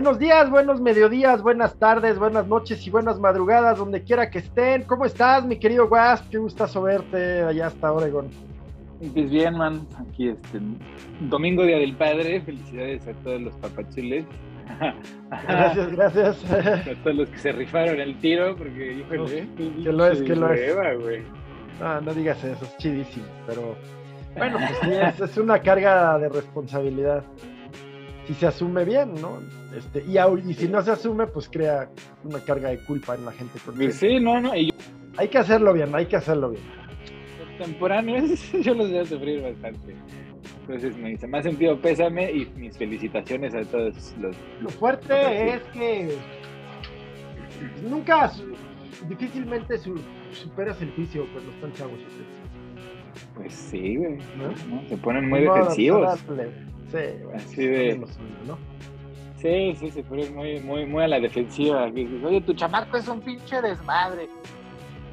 Buenos días, buenos mediodías, buenas tardes, buenas noches y buenas madrugadas, donde quiera que estén. ¿Cómo estás, mi querido Guas? Qué gustazo verte allá hasta Oregon. Pues bien, man, aquí este domingo Día del Padre, felicidades a todos los papachules. Gracias, gracias. A todos los que se rifaron el tiro, porque híjole, que lo es, que lo es. güey. No, no digas eso, es chidísimo, pero bueno, pues sí, es, es una carga de responsabilidad. Si se asume bien, ¿no? Este, y, y si no se asume, pues crea una carga de culpa en la gente. Pues consciente. sí, no, no, y yo, Hay que hacerlo bien, hay que hacerlo bien. contemporáneos, yo los veo sufrir bastante. Entonces me dice, más sentido pésame y mis felicitaciones a todos los... Lo fuerte es que nunca, difícilmente su- superas el juicio cuando están chavos. Pues sí, güey, ¿No? ¿no? Se ponen muy No, defensivos. darle. Sí, bueno, Así de- ¿no? Sí, sí, se ponen muy, muy, muy a la defensiva. Oye, tu chamaco es un pinche desmadre.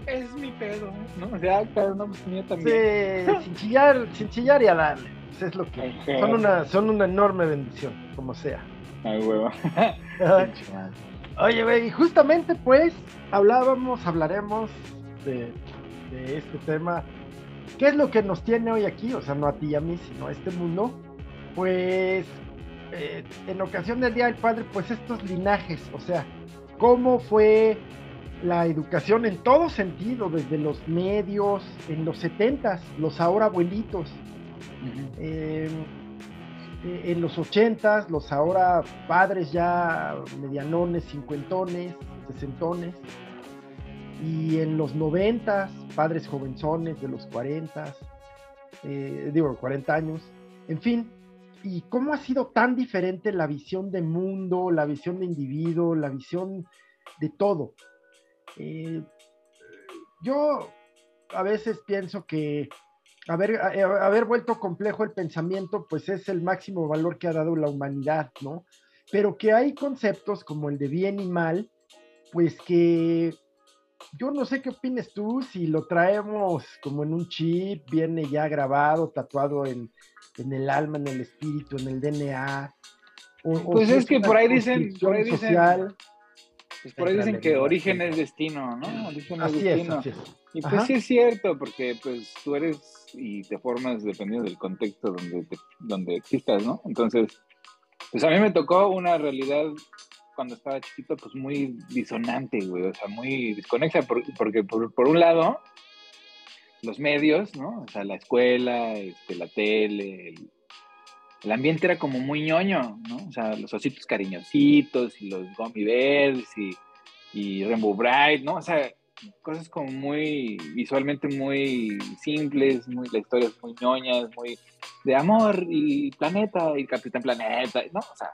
Es mi pedo, ¿no? O sea, claro, no, pues también. Sí, sin chillar, sin chillar y a darle. Pues es lo que Ajá. son una, son una enorme bendición, como sea. Ay, huevo. Oye, güey, y justamente pues hablábamos, hablaremos de, de este tema. ¿Qué es lo que nos tiene hoy aquí? O sea, no a ti y a mí, sino a este mundo. Pues eh, en ocasión del Día del Padre, pues estos linajes, o sea, cómo fue la educación en todo sentido, desde los medios, en los setentas, los ahora abuelitos, eh, eh, en los ochentas, los ahora padres ya medianones, cincuentones, sesentones, y en los noventas, padres jovenzones de los cuarentas, eh, digo, 40 años, en fin, y cómo ha sido tan diferente la visión de mundo, la visión de individuo, la visión de todo. Eh, yo a veces pienso que haber, a- haber vuelto complejo el pensamiento, pues es el máximo valor que ha dado la humanidad, ¿no? Pero que hay conceptos como el de bien y mal, pues que yo no sé qué opines tú, si lo traemos como en un chip, viene ya grabado, tatuado en, en el alma, en el espíritu, en el DNA. o- Pues es que por ahí dicen- por ahí dicen- social. Pues por ahí dicen que origen es destino, ¿no? Origen es Así es, destino. así. Y pues Ajá. sí es cierto, porque pues tú eres y te formas dependiendo del contexto donde, te- donde existas, ¿no? Entonces, pues a mí me tocó una realidad cuando estaba chiquito, pues muy disonante, güey, o sea, muy desconexa, por- porque por, por un lado, los medios, ¿no? O sea, la escuela, este, la tele, el, el ambiente era como muy ñoño, ¿no? O sea, los ositos cariñositos y los gummy bears y, y Rainbow Bright, ¿no? O sea, cosas como muy visualmente muy simples, muy la historia es muy ñoñas, muy de amor y planeta y Capitán Planeta, ¿no? O sea,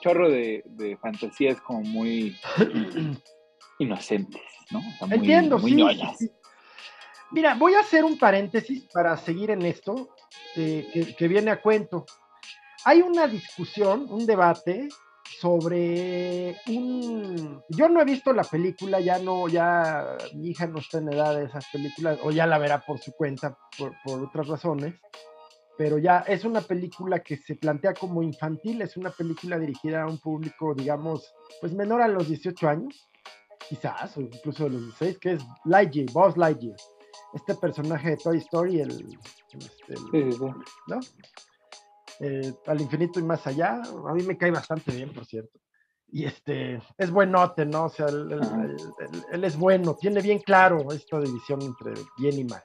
chorro de, de fantasías como muy inocentes, ¿no? O sea, muy, Entiendo, muy sí, ñoñas. sí, sí. Mira, voy a hacer un paréntesis para seguir en esto eh, que, que viene a cuento. Hay una discusión, un debate sobre un... Yo no he visto la película, ya no, ya mi hija no está en edad de esas películas, o ya la verá por su cuenta, por, por otras razones, pero ya es una película que se plantea como infantil, es una película dirigida a un público, digamos, pues menor a los 18 años, quizás, o incluso de los 16, que es Lightyear, Buzz Lightyear. Este personaje de Toy Story, el, este, el- Sí, sí, sí. ¿no? Eh, al infinito y más allá, a mí me cae bastante bien, por cierto. Y este, es buenote, ¿no? O sea, él, él- Ajá. él- él- él es bueno, tiene bien claro esta división entre bien y mal.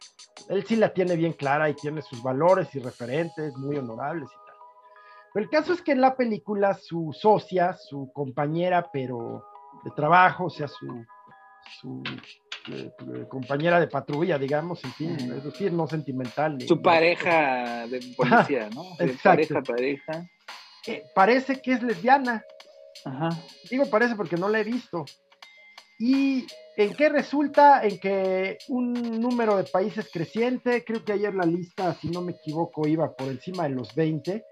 Él sí la tiene bien clara y tiene sus valores y referentes muy honorables y tal. Pero el caso es que en la película su socia, su compañera, pero de trabajo, o sea, su, su eh, eh, compañera de patrulla, digamos, en fin, es decir, no sentimental. Su pareja de policía, ¿no? De exacto. pareja, pareja. eh, parece que es lesbiana. Ajá. Digo parece porque no la he visto. ¿Y en qué resulta? En que un número de países creciente, creo que ayer la lista, si no me equivoco, iba por encima de los 20,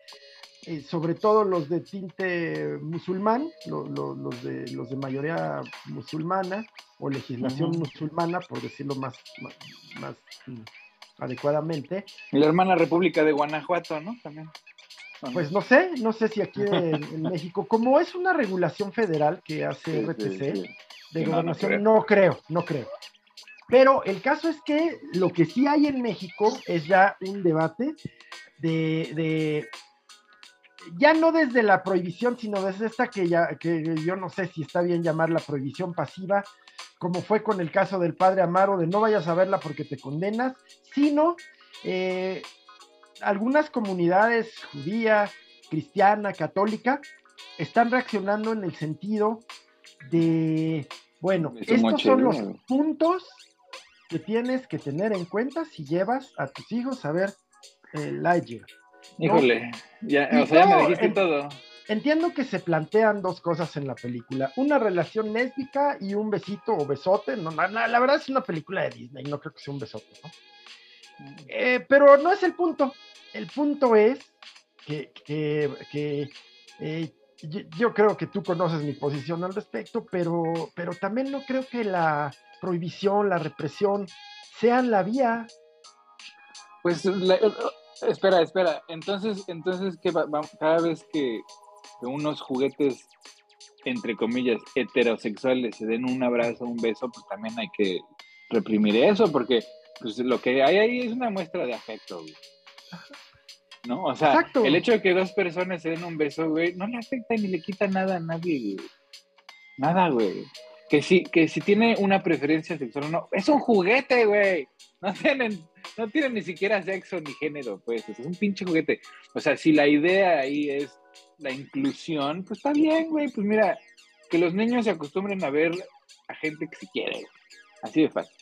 eh, sobre todo los de tinte musulmán, lo- lo- los, de, los de mayoría musulmana o legislación musulmana, por decirlo más, más, más, mm, adecuadamente. Y la hermana República de Guanajuato, ¿no? También. pues no sé, no sé si aquí en, México, como es una regulación federal que hace RTC de gobernación, no, creo, no creo. Pero el caso es que lo que sí hay en México es ya un debate de, ya no desde la prohibición, sino desde esta que ya, que yo no sé si está bien llamar la prohibición pasiva, como fue con el caso del padre Amaro, de no vayas a verla porque te condenas, sino eh, algunas comunidades judía, cristiana, católica, están reaccionando en el sentido de, bueno, estos son los puntos que tienes que tener en cuenta si llevas a tus hijos a ver el Lightyear. Híjole, ya, o sea, ya me dijiste todo. Entiendo que se plantean dos cosas en la película, una relación lésbica y un besito o besote. No, la, verdad es una película de Disney, no creo que sea un besote, ¿no? Eh, pero no es el punto. El punto es que, eh, yo, creo que tú conoces mi posición al respecto, pero, pero también no creo que la prohibición, la represión sean la vía. Pues eh, espera, espera. Entonces, entonces que cada vez que, unos juguetes entre comillas heterosexuales se den un abrazo, un beso, pues también hay que reprimir eso, porque pues lo que hay ahí es una muestra de afecto, ¿No? O sea, el hecho de que dos personas se den un beso, güey, no le afecta ni le quita nada a nadie, Nada, güey. Que si, que si tiene una preferencia sexual o no, es un juguete, güey. No tienen, no tienen ni siquiera sexo ni género, pues, es un pinche juguete. O sea, si la idea ahí es la inclusión, pues está bien, güey. Pues mira, que los niños se acostumbren a ver a gente que se quiere. Así de fácil.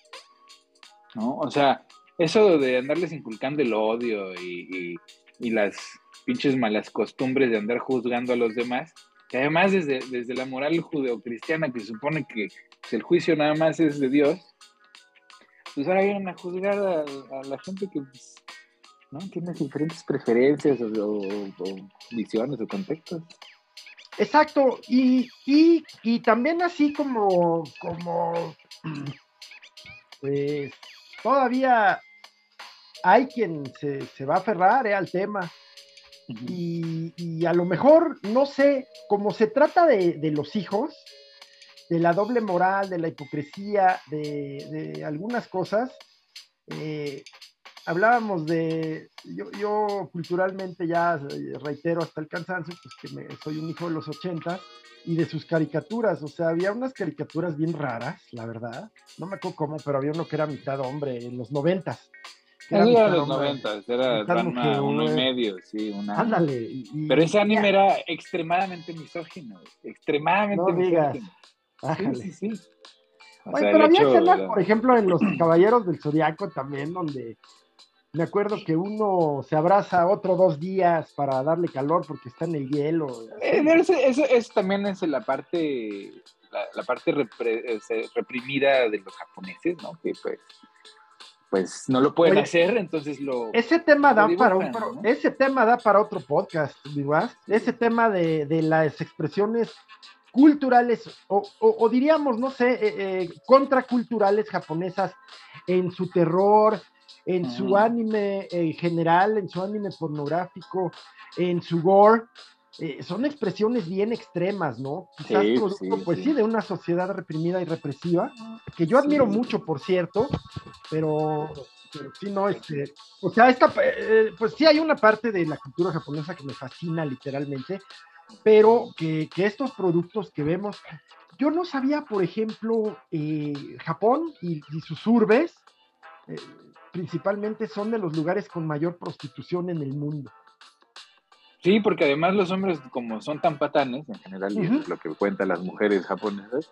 ¿no? O sea, eso de andarles inculcando el odio y, las pinches malas costumbres de andar juzgando a los demás, que además desde, desde la moral judeocristiana que supone que el juicio nada más es de Dios, pues ahora vienen a juzgar a, la gente que pues, ¿no? tiene diferentes preferencias o, visiones o contextos. Exacto, y, y, también así como, como pues todavía hay quien se, va a aferrar eh, al tema. y, a lo mejor, no sé, como se trata de, los hijos, de la doble moral, de la hipocresía, de, algunas cosas, eh, hablábamos de, yo, culturalmente ya reitero hasta el cansancio, pues que soy un hijo de los ochentas, y de sus caricaturas. O sea, había unas caricaturas bien raras, la verdad. No me acuerdo cómo, pero había uno que era mitad hombre en los noventas. Era de los noventas, era uno y medio, sí, una. Ándale. pero ese anime era extremadamente misógino, extremadamente no misógino. Sí, sí, sí. pero había escenas, por ejemplo, en Los Caballeros del Zodiaco también, donde me acuerdo que uno se abraza a otro dos días para darle calor porque está en el hielo. Eh, eso, también es la parte, la, parte reprimida de los japoneses, ¿no? Que pues, pues no lo pueden hacer, entonces lo. Ese tema da para ese tema da para otro podcast, ¿verdad? Ese tema de, las expresiones culturales o, diríamos, no sé, eh, eh, contraculturales japonesas en su terror, en su anime en general, en su anime pornográfico, en su gore. Eh, son expresiones bien extremas, ¿no? Quizás producto, pues sí, de una sociedad reprimida y represiva, que yo admiro mucho, por cierto, pero, pero sí, no, este, o sea, esta, eh, pues sí hay una parte de la cultura japonesa que me fascina literalmente, pero que, estos productos que vemos, yo no sabía, por ejemplo, eh, Japón y, sus urbes, principalmente son de los lugares con mayor prostitución en el mundo. Sí, porque además los hombres, como son tan patanes, en general, y es lo que cuentan las mujeres japonesas,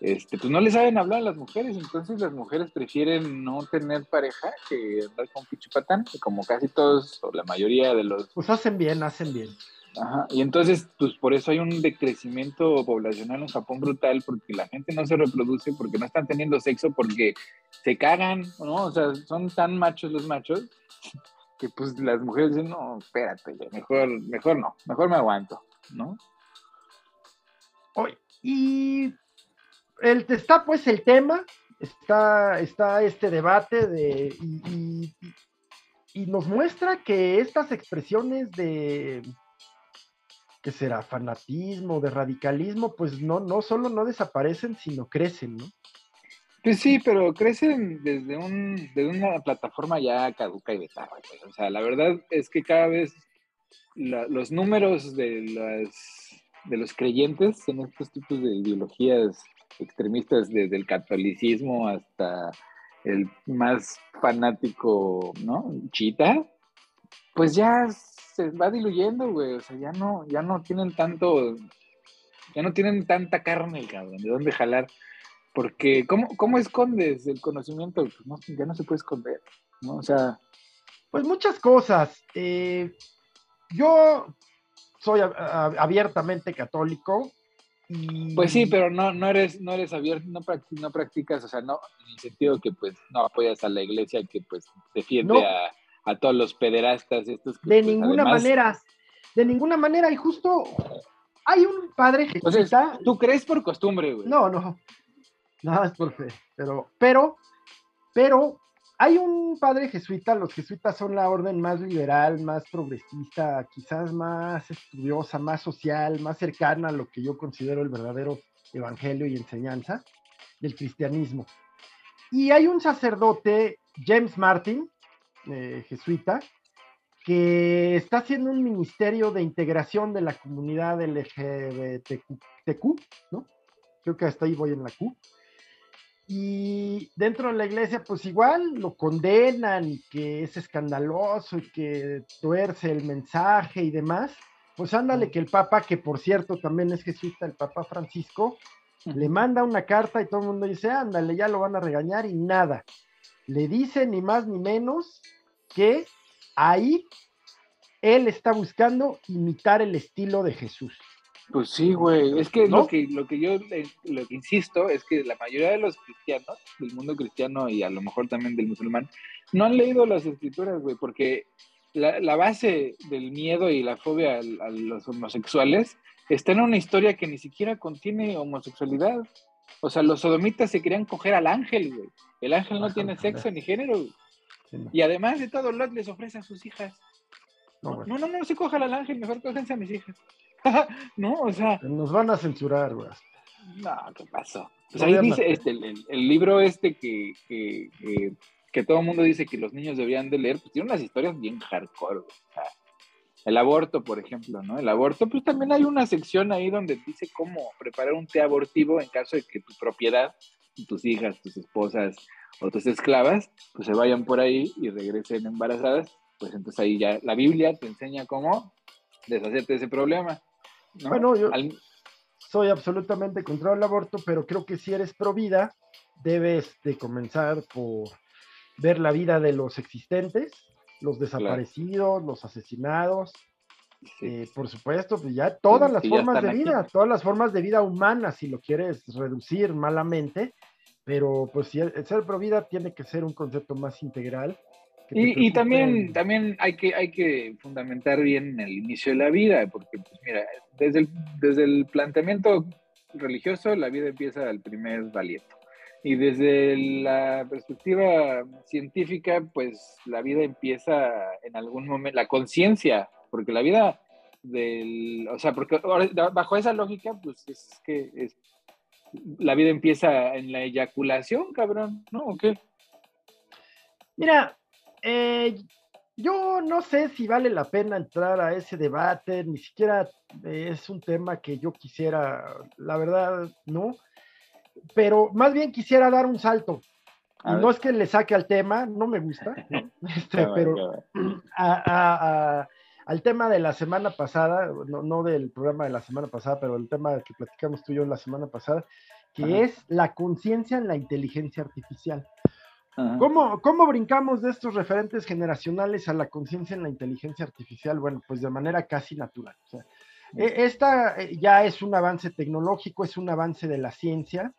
este, pues no les saben hablar a las mujeres, entonces las mujeres prefieren no tener pareja que andar con patán, que como casi todos, o la mayoría de los... Pues hacen bien, hacen bien. Ajá. Y entonces, pues por eso hay un decrecimiento poblacional en Japón brutal, porque la gente no se reproduce, porque no están teniendo sexo, porque se cagan, ¿no? O sea, son tan machos los machos que pues las mujeres dicen, no, espérate, mejor, mejor no, mejor me aguanto, ¿no? y el, está pues el tema, está, está este debate de, y, y nos muestra que estas expresiones de, ¿qué será? Fanatismo, de radicalismo, pues no, no solo no desaparecen, sino crecen, ¿no? Pues sí, pero crecen desde, un, desde una plataforma ya caduca y de tarde. O sea, la verdad es que cada vez los números de, las, de los creyentes en estos tipos de ideologías extremistas, desde el catolicismo hasta el más fanático, ¿no? Chita, pues ya se va diluyendo, güey. O sea, ya no, ya no tienen tanto, ya no tienen tanta carne, cabrón, de dónde jalar. Porque, ¿cómo, cómo escondes el conocimiento? Pues ya no se puede esconder, ¿no? O sea. Pues muchas cosas. Eh, yo soy abiertamente católico. Y... Pues sí, pero no, no eres, no eres abierto, no, no practicas, o sea, no, en el sentido que pues no apoyas a la iglesia que pues defiende a, a, todos los pederastas estos. de pues, ninguna manera, de ninguna manera, y justo hay un padre que tú crees por costumbre, güey. No, no, nada es por fe, pero, pero, pero hay un padre jesuita, los jesuitas son la orden más liberal, más progresista, quizás más estudiosa, más social, más cercana a lo que yo considero el verdadero evangelio y enseñanza del cristianismo. Y hay un sacerdote, James Martin, eh, jesuita, que está haciendo un ministerio de integración de la comunidad LGBTQ, ¿no? Creo que hasta ahí voy en la Q y dentro de la iglesia, pues igual lo condenan y que es escandaloso y que tuerce el mensaje y demás. Pues ándale que el Papa, que por cierto también es jesuita, el Papa Francisco, le manda una carta y todo el mundo dice, ándale, ya lo van a regañar y nada. Le dice ni más ni menos que ahí él está buscando imitar el estilo de Jesús. Pues sí, güey. Es que lo que lo que yo lo que insisto es que la mayoría de los cristianos, del mundo cristiano y a lo mejor también del musulmán, no han leído las escrituras, güey, porque la, base del miedo y la fobia a, los homosexuales está en una historia que ni siquiera contiene homosexualidad. O sea, los sodomitas se querían coger al ángel, güey. El ángel no tiene sexo ni género, Y además de todo, Lot les ofrece a sus hijas. No, no, no, se coja al ángel, mejor cógense a mis hijas. no, o sea. Nos van a censurar, güey. No, ¿qué pasó? Pues ahí dice este, el, libro este que, que, todo el mundo dice que los niños deberían de leer, pues tiene unas historias bien hardcore, el aborto, por ejemplo, ¿no? El aborto, pues también hay una sección ahí donde dice cómo preparar un té abortivo en caso de que tu propiedad, tus hijas, tus esposas o tus esclavas, pues se vayan por ahí y regresen embarazadas, pues entonces ahí ya la Biblia te enseña cómo deshacerte de ese problema. Bueno, yo soy absolutamente contra el aborto, pero creo que si eres pro vida, debes de comenzar por ver la vida de los existentes, los desaparecidos, los asesinados, eh, por supuesto, pues ya todas las formas de vida, todas las formas de vida humanas, si lo quieres reducir malamente, pero pues si ser pro vida tiene que ser un concepto más integral y, también, también hay, que, hay que fundamentar bien el inicio de la vida, porque, pues mira, desde el, desde el planteamiento religioso, la vida empieza al primer valiento. Y desde la perspectiva científica, pues la vida empieza en algún momento, la conciencia, porque la vida del, o sea, porque bajo esa lógica, pues es que es, la vida empieza en la eyaculación, cabrón, ¿no? ¿O qué? Mira, eh, yo no sé si vale la pena entrar a ese debate, ni siquiera es un tema que yo quisiera, la verdad, ¿no? Pero más bien quisiera dar un salto. y no es que le saque al tema, no me gusta, este, pero al tema de la semana pasada, no, del programa de la semana pasada, pero el tema que platicamos tú y yo la semana pasada, que es la conciencia en la inteligencia artificial. ¿Cómo, brincamos de estos referentes generacionales a la conciencia en la inteligencia artificial? Bueno, pues de manera casi natural. E, esta eh, ya es un avance tecnológico, es un avance de la ciencia.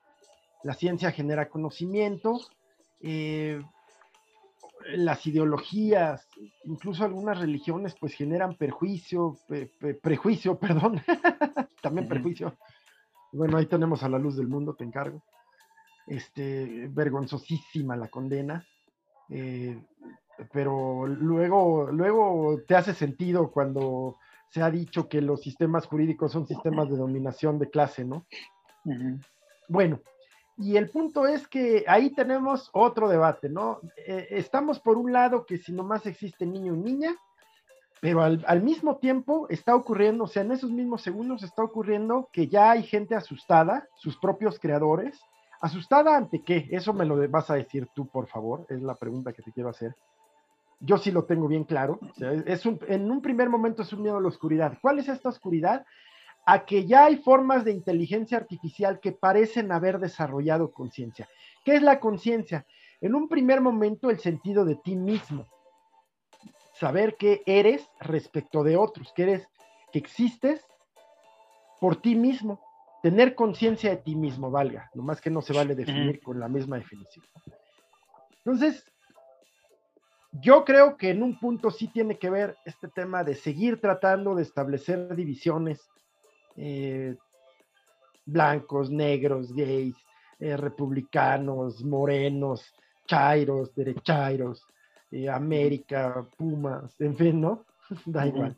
La ciencia genera conocimiento. Eh, las ideologías, incluso algunas religiones, pues generan perjuicio, prejuicio, perdón, también perjuicio. Bueno, ahí tenemos a la luz del mundo, te encargo este, vergonzosísima la condena. Eh, pero luego, luego te hace sentido cuando se ha dicho que los sistemas jurídicos son sistemas de dominación de clase, ¿no? Bueno, y el punto es que ahí tenemos otro debate, ¿no? Eh, estamos por un lado que si nomás existe niño y niña, pero al, mismo tiempo está ocurriendo, o sea, en esos mismos segundos está ocurriendo que ya hay gente asustada, sus propios creadores, asustada ante qué, eso me lo vas a decir tú, por favor, es la pregunta que te quiero hacer. Yo sí lo tengo bien claro, es un, en un primer momento es un miedo a la oscuridad. ¿Cuál es esta oscuridad? A que ya hay formas de inteligencia artificial que parecen haber desarrollado conciencia. ¿Qué es la conciencia? En un primer momento el sentido de ti mismo. Saber que eres respecto de otros, que eres, que existes por ti mismo. Tener conciencia de ti mismo, valga. Lo más que no se vale definir con la misma definición. Entonces, yo creo que en un punto sí tiene que ver este tema de seguir tratando de establecer divisiones eh, blancos, negros, gays, eh, republicanos, morenos, chairos, derechairos, eh, América, Pumas, en fin, ¿no? da igual.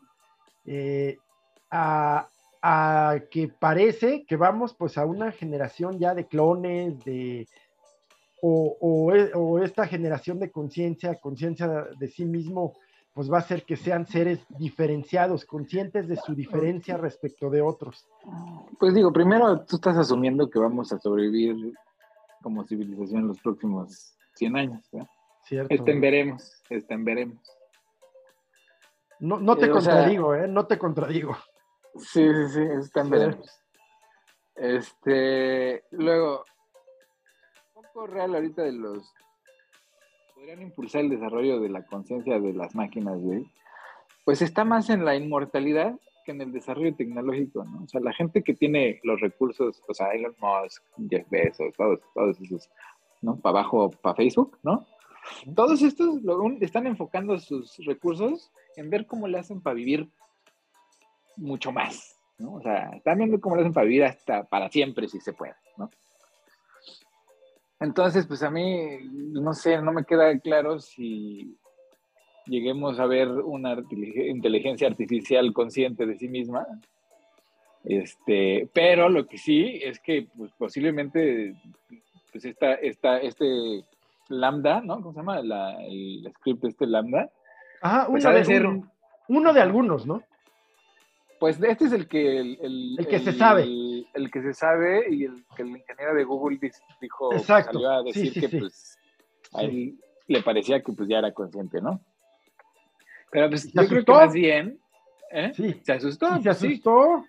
A, a, que parece que vamos pues a una generación ya de clones, de, o, o esta generación de conciencia, conciencia de sí mismo pues va a ser que sean seres diferenciados, conscientes de su diferencia respecto de otros. Pues digo, primero tú estás asumiendo que vamos a sobrevivir como civilización en los próximos 100 años, ¿verdad? Cierto. Estén veremos, estén veremos. No, no te eh, contradigo, ¿eh? No te contradigo. Sí, sí, sí, estén veremos. Este, luego, un poco real ahorita de los podrían impulsar el desarrollo de la conciencia de las máquinas, pues está más en la inmortalidad que en el desarrollo tecnológico, ¿no? O sea, la gente que tiene los recursos, o sea, Elon Musk, Jeff Bezos, todos, todos esos, ¿no? Para abajo, para Facebook, ¿no? Todos estos están enfocando sus recursos en ver cómo le hacen para vivir mucho más, ¿no? O sea, están viendo cómo le hacen para vivir hasta para siempre, si se puede, ¿no? Entonces, pues a mí, no sé, no me queda claro si lleguemos a ver una inteligencia artificial consciente de sí misma. Este, pero lo que sí es que pues, posiblemente pues esta, esta, este lambda, ¿no? ¿Cómo se llama? el script este lambda. Ajá, pues uno, de, ser, uno de algunos, ¿no? Pues este es el que... El, el, que se sabe. El, que se sabe y el que el ingeniero de Google dijo, salió a decir que pues a él le parecía que pues ya era consciente, ¿no? Pero pues yo creo que más bien... ¿eh? Se asustó. se pues, asustó.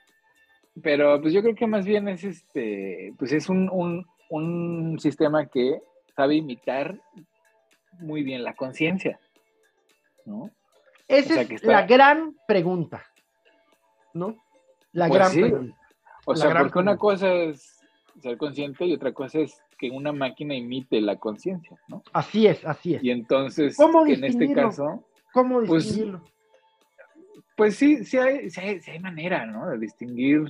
Pero pues yo creo que más bien es este, pues es un, un, un sistema que sabe imitar muy bien la conciencia, ¿no? Esa es la gran pregunta. ¿no? La pues gran O sea, porque una cosa es ser consciente y otra cosa es que una máquina imite la conciencia, ¿no? Así es, así es. Y entonces, en este caso... ¿Cómo pues, distinguirlo? Pues, sí, sí hay, sí hay, manera, ¿no? De distinguir...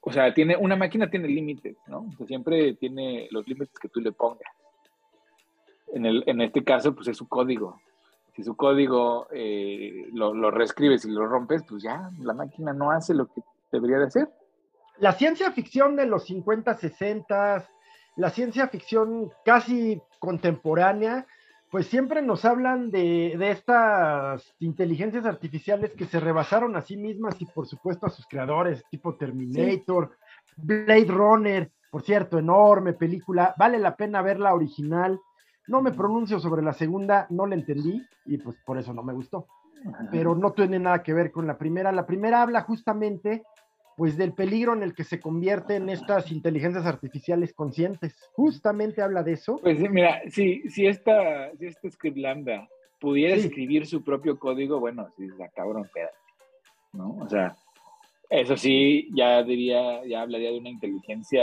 O sea, tiene, una máquina tiene límites, ¿no? siempre tiene los límites que tú le pongas. En, el, en este caso, pues es su código, si su código eh, lo, lo, reescribes y lo rompes, pues ya la máquina no hace lo que debería de hacer. La ciencia ficción de los 50, 60, la ciencia ficción casi contemporánea, pues siempre nos hablan de, de, estas inteligencias artificiales que se rebasaron a sí mismas y por supuesto a sus creadores, tipo Terminator, Blade Runner, por cierto, enorme película, vale la pena ver la original. No me pronuncio sobre la segunda, no la entendí y pues por eso no me gustó. Pero no tiene nada que ver con la primera. La primera habla justamente pues del peligro en el que se convierten estas inteligencias artificiales conscientes. Justamente habla de eso. Pues mira, si, si, esta, si script lambda pudiera escribir su propio código, bueno, sí, la cabrón, espérate, ¿no? O sea, eso sí, ya diría, ya hablaría de una inteligencia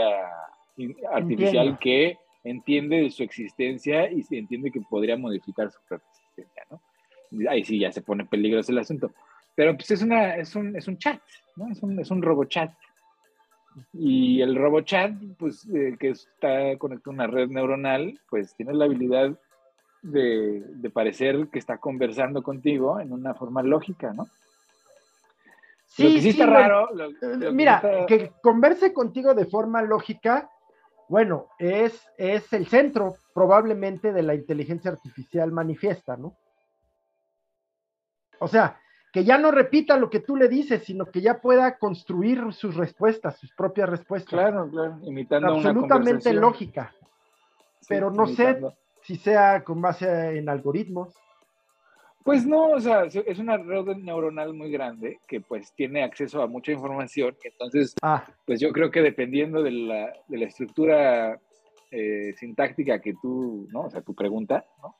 artificial que entiende de su existencia y se entiende que podría modificar su propia existencia, ¿no? Ahí sí ya se pone peligroso el asunto. Pero pues es, una, es, un, es un chat, ¿no? Es un, es un robochat. Y el RoboChat, pues, eh, que está conectado a una red neuronal, pues tiene la habilidad de, de, parecer que está conversando contigo en una forma lógica, ¿no? Sí, lo que sí, está raro. mira, que converse contigo de forma lógica, bueno, es, es el centro probablemente de la inteligencia artificial manifiesta, ¿no? O sea, que ya no repita lo que tú le dices, sino que ya pueda construir sus respuestas, sus propias respuestas. Claro, claro, imitando Absolutamente lógica. Pero no sé si sea con base en algoritmos. Pues no, o sea, es una red neuronal muy grande que pues tiene acceso a mucha información. Entonces, ah. pues yo creo que dependiendo de la, de la estructura eh, sintáctica que tú, ¿no? O sea, tu pregunta, ¿no?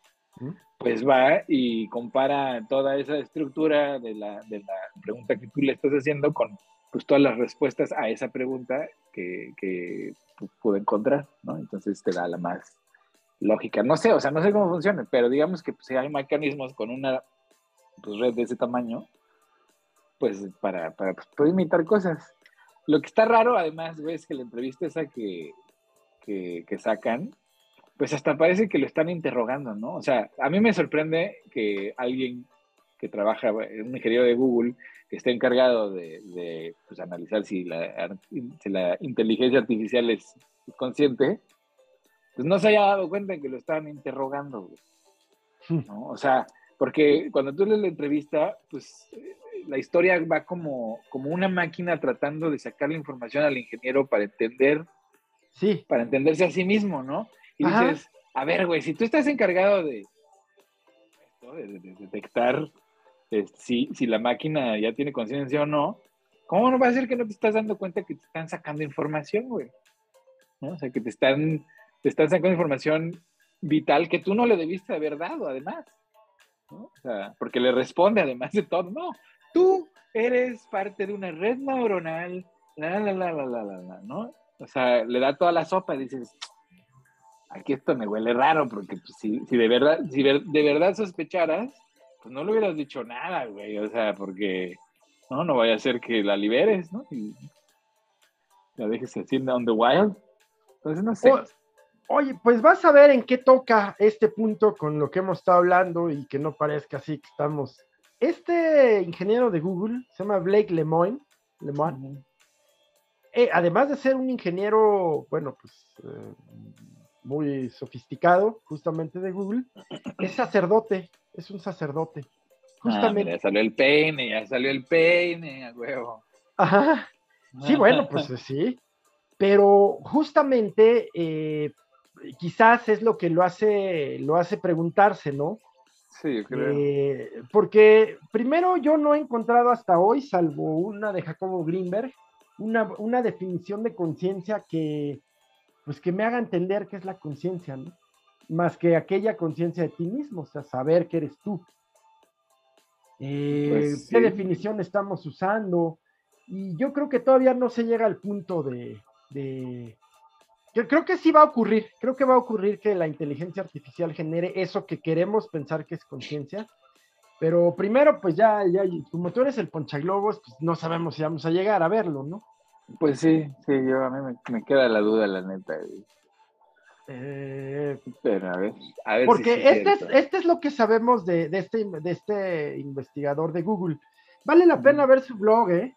Pues va y compara toda esa estructura de la, de la pregunta que tú le estás haciendo con pues todas las respuestas a esa pregunta que, que pudo encontrar, ¿no? Entonces te da la más lógica. No sé, o sea, no sé cómo funciona, pero digamos que pues, hay mecanismos con una pues, red de ese tamaño, pues para, para pues, poder imitar cosas. Lo que está raro, además, es que la entrevista esa que, que, sacan, pues hasta parece que lo están interrogando, ¿no? O sea, a mí me sorprende que alguien que trabaja un ingeniero de Google, que esté encargado de, de pues, analizar si la inteligencia artificial es consciente, pues no se haya dado cuenta de que lo estaban interrogando, hmm. ¿no? O sea, porque cuando tú lees la entrevista, pues eh, la historia va como, como una máquina tratando de sacar la información al ingeniero para entender, sí. para entenderse a sí mismo, ¿no? Y dices, a ver, güey, si tú estás encargado de, de, detectar este, si, si la máquina ya tiene conciencia o no, ¿cómo no va a ser que no te estás dando cuenta que te están sacando información, güey? ¿No? O sea, que te están te están sacando información vital que tú no le debiste haber dado, además. O sea, porque le responde además de todo. No, tú eres parte de una red neuronal, la, la, la, la, la, la, ¿no? O sea, le da toda la sopa y dices, aquí esto me huele raro, porque pues, si, si, de verdad, si de verdad sospecharas, pues no le hubieras dicho nada, güey. O sea, porque no, no vaya a ser que la liberes, ¿no? Y la dejes así on the wild. Entonces, no sé. Oye, pues vas a ver en qué toca este punto con lo que hemos estado hablando y que no parezca así que estamos. Este ingeniero de Google se llama Blake Lemoine. Lemoine. Eh, además de ser un ingeniero, bueno, pues eh, muy sofisticado, justamente de Google, es sacerdote, es un sacerdote. Ah, justamente. ya salió el peine, ya salió el peine, a huevo. Ajá. Sí, bueno, pues sí. Pero justamente eh, quizás es lo que lo hace, lo hace preguntarse, ¿no? Sí, creo. Eh, porque primero yo no he encontrado hasta hoy, salvo una de Jacobo Greenberg, una, definición de conciencia que, pues que me haga entender qué es la conciencia, ¿no? Más que aquella conciencia de ti mismo, o sea, saber que eres tú. Eh, pues ¿Qué definición estamos usando? Y yo creo que todavía no se llega al punto de, creo que sí va a ocurrir, creo que va a ocurrir que la inteligencia artificial genere eso que queremos pensar que es conciencia, pero primero pues ya, ya, como tú eres el ponchaglobos, pues no sabemos si vamos a llegar a verlo, ¿no? Pues sí, sí, yo a mí me, queda la duda, la neta. Eh, pero a ver, Porque este, es, este es lo que sabemos de, de, este, de este investigador de Google. Vale la pena ver su blog, ¿eh?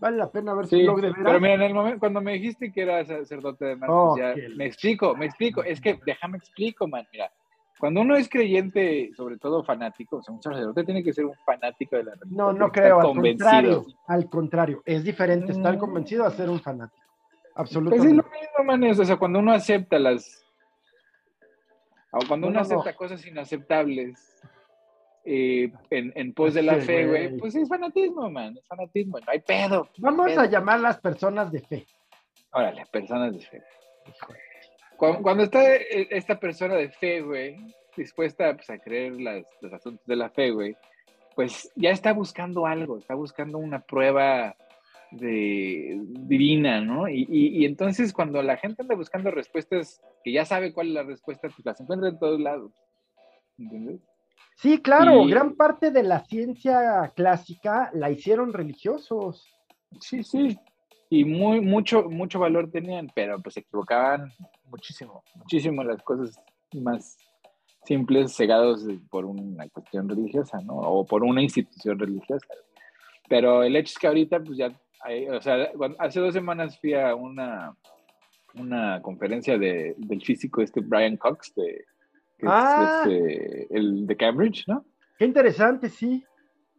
Vale la pena ver su blog de veras. Pero mira, en el momento, cuando me dijiste que era sacerdote de oh, ya, me explico, me explico. Es que déjame explico, man. Mira, cuando uno es creyente, sobre todo fanático, o sea, un sacerdote tiene que ser un fanático de la religión. No, no creo, al contrario. Al contrario, es diferente estar mm. convencido a ser un fanático. Absolutamente. Pues es lo mismo, man. O sea, cuando uno acepta las. O cuando uno acepta cosas inaceptables eh, en, en pos de la fe, güey, pues es fanatismo, man, es fanatismo, no hay pedo. Vamos a llamar las personas de fe. Órale, personas de fe. Cuando, está e, esta persona de fe, güey, dispuesta pues, a creer las, los asuntos de la fe, güey, pues ya está buscando algo, está buscando una prueba de divina, ¿no? Y, y, entonces cuando la gente anda buscando respuestas que ya sabe cuál es la respuesta, pues las encuentra en todos lados. ¿Entiendes? Sí, claro, gran parte de la ciencia clásica la hicieron religiosos. Sí, sí. y muy, mucho, mucho valor tenían, pero pues se equivocaban muchísimo, muchísimo las cosas más simples, cegados por una cuestión religiosa, ¿no? O por una institución religiosa. Pero el hecho es que ahorita, pues ya, o sea, hace dos semanas fui a una, una conferencia de, del físico este Brian Cox, de, ah. este, el de Cambridge, ¿no? Qué interesante, sí.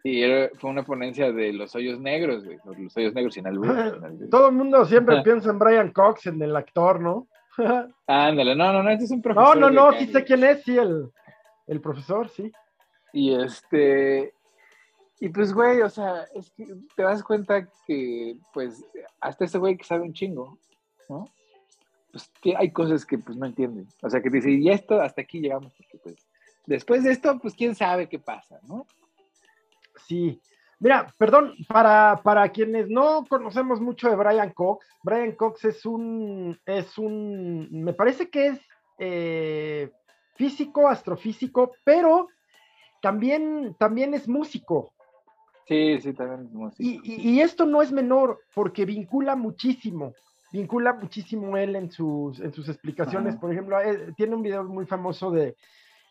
Y fue una ponencia de los hoyos negros, los hoyos negros sin albur. Todo el mundo siempre piensa en Brian Cox, en el actor, ¿no? Ándale, no, no, no, este es un profesor. No, no, no, sí sé quién es, sí, el, el profesor, sí. Y este, y pues, güey, o sea, es que te das cuenta que, pues, hasta ese güey que sabe un chingo, ¿no? Pues que hay cosas que, pues, no entienden. O sea, que te dice, y esto, hasta aquí llegamos, porque, pues, después de esto, pues, quién sabe qué pasa, ¿no? Sí. Mira, perdón, para, para quienes no conocemos mucho de Brian Cox, Brian Cox es un, es un, me parece que es eh, físico, astrofísico, pero también, también es músico. Sí, sí, también es músico. Y, esto no es menor porque vincula muchísimo, vincula muchísimo él en sus, en sus explicaciones. Por ejemplo, eh, tiene un video muy famoso de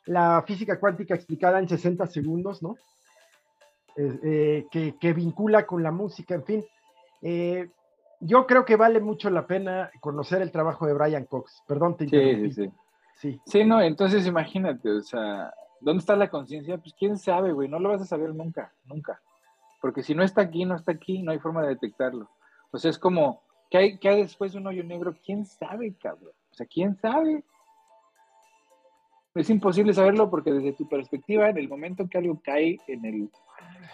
la física cuántica explicada en 60 segundos, ¿no? Eh, que, vincula con la música, en fin. Eh, yo creo que vale mucho la pena conocer el trabajo de Brian Cox. Perdón, te interrumpí. Sí, sí, sí. Sí, no, entonces imagínate, o sea, ¿dónde está la conciencia? Pues quién sabe, güey, no lo vas a saber nunca, nunca. Porque si no está aquí, no está aquí, no hay forma de detectarlo. O sea, es como, ¿qué hay, qué hay después de un hoyo negro? ¿Quién sabe, cabrón? O sea, ¿quién sabe? Es imposible saberlo porque desde tu perspectiva, en el momento que algo cae en el,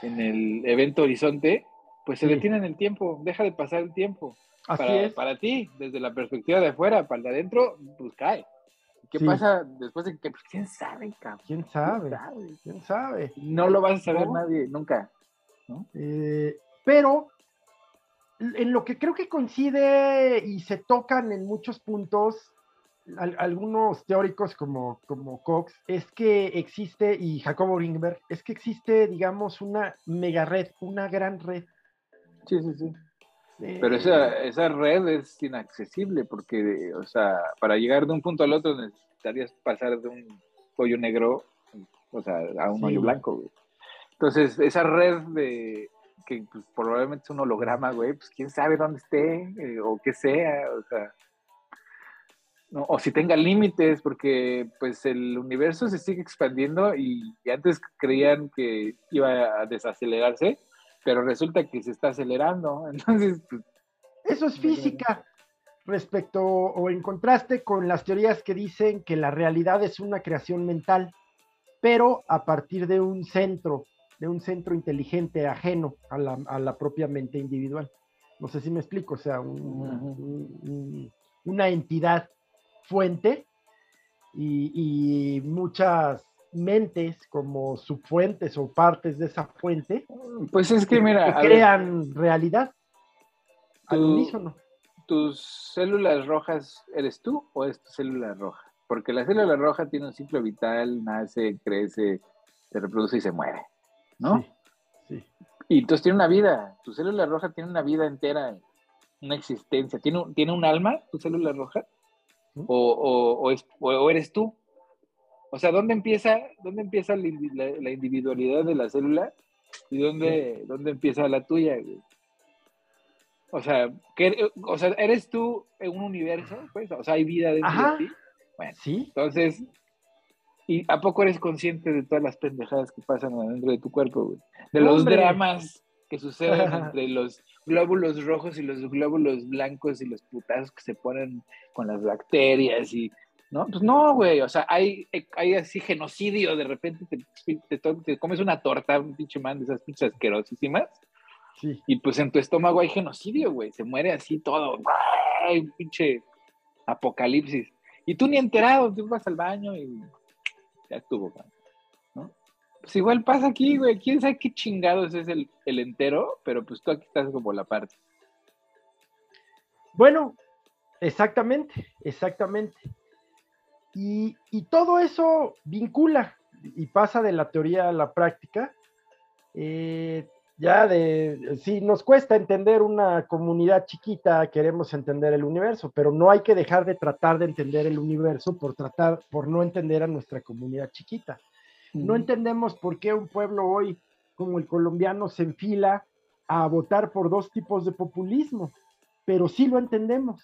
en el evento horizonte, pues se detiene en el tiempo, deja de pasar el tiempo. Así para, es. para ti, desde la perspectiva de afuera, para el de adentro, pues cae. ¿Qué pasa después de que, pues, quién sabe, cabrón? ¿Quién sabe? ¿Quién sabe? No lo vas a saber nadie, nunca. Eh, pero en lo que creo que coincide y se tocan en muchos puntos algunos teóricos como, como Cox es que existe, y Jacobo Ringberg, es que existe, digamos, una mega red, una gran red. Sí, sí, sí. Pero esa, esa red es inaccesible porque, o sea, para llegar de un punto al otro necesitarías pasar de un hoyo negro, o sea, a un hoyo blanco, Entonces, esa red de que pues, probablemente es un holograma, güey, pues quién sabe dónde esté eh, o qué sea, o sea, o si tenga límites, porque pues el universo se sigue expandiendo y, antes creían que iba a desacelerarse, pero resulta que se está acelerando. Entonces, pues, eso es física respecto o en contraste con las teorías que dicen que la realidad es una creación mental, pero a partir de un centro, de un centro inteligente ajeno a la, propia mente individual. No sé si me explico, o sea, una entidad fuente y, muchas mentes como subfuentes o partes de esa fuente. Pues es que, mira. crean realidad al unísono. ¿Tus células rojas eres tú o es tu célula roja? Porque la célula roja tiene un ciclo vital, nace, crece, se reproduce y se muere, ¿no? Sí. Y entonces tiene una vida. Tu célula roja tiene una vida entera, una existencia. ¿Tiene, ¿tiene un alma tu célula roja? o, o, eres tú. O sea, ¿dónde empieza, dónde empieza la, individualidad de la célula y dónde, dónde empieza la tuya? O sea, o sea, ¿eres tú en un universo? Pues? O sea, ¿hay vida dentro de ti? Bueno, sí. Entonces, ¿y a poco eres consciente de todas las pendejadas que pasan dentro de tu cuerpo, De los dramas que suceden entre los glóbulos rojos y los glóbulos blancos y los putazos que se ponen con las bacterias y, ¿no? Pues no, güey, o sea, hay, hay así genocidio, de repente te, te, comes una torta, un pinche man de esas pinches asquerosísimas, sí. y pues en tu estómago hay genocidio, güey, se muere así todo, hay un pinche apocalipsis. Y tú ni enterado, tú vas al baño y ya estuvo, ¿no? Pues igual pasa aquí, güey. ¿Quién sabe qué chingados es el, entero? Pero pues tú aquí estás como la parte. Bueno, exactamente, exactamente. Y, todo eso vincula y pasa de la teoría a la práctica. Eh, ya de, si nos cuesta entender una comunidad chiquita, queremos entender el universo, pero no hay que dejar de tratar de entender el universo por tratar, por no entender a nuestra comunidad chiquita. No entendemos por qué un pueblo hoy como el colombiano se enfila a votar por dos tipos de populismo, pero sí lo entendemos.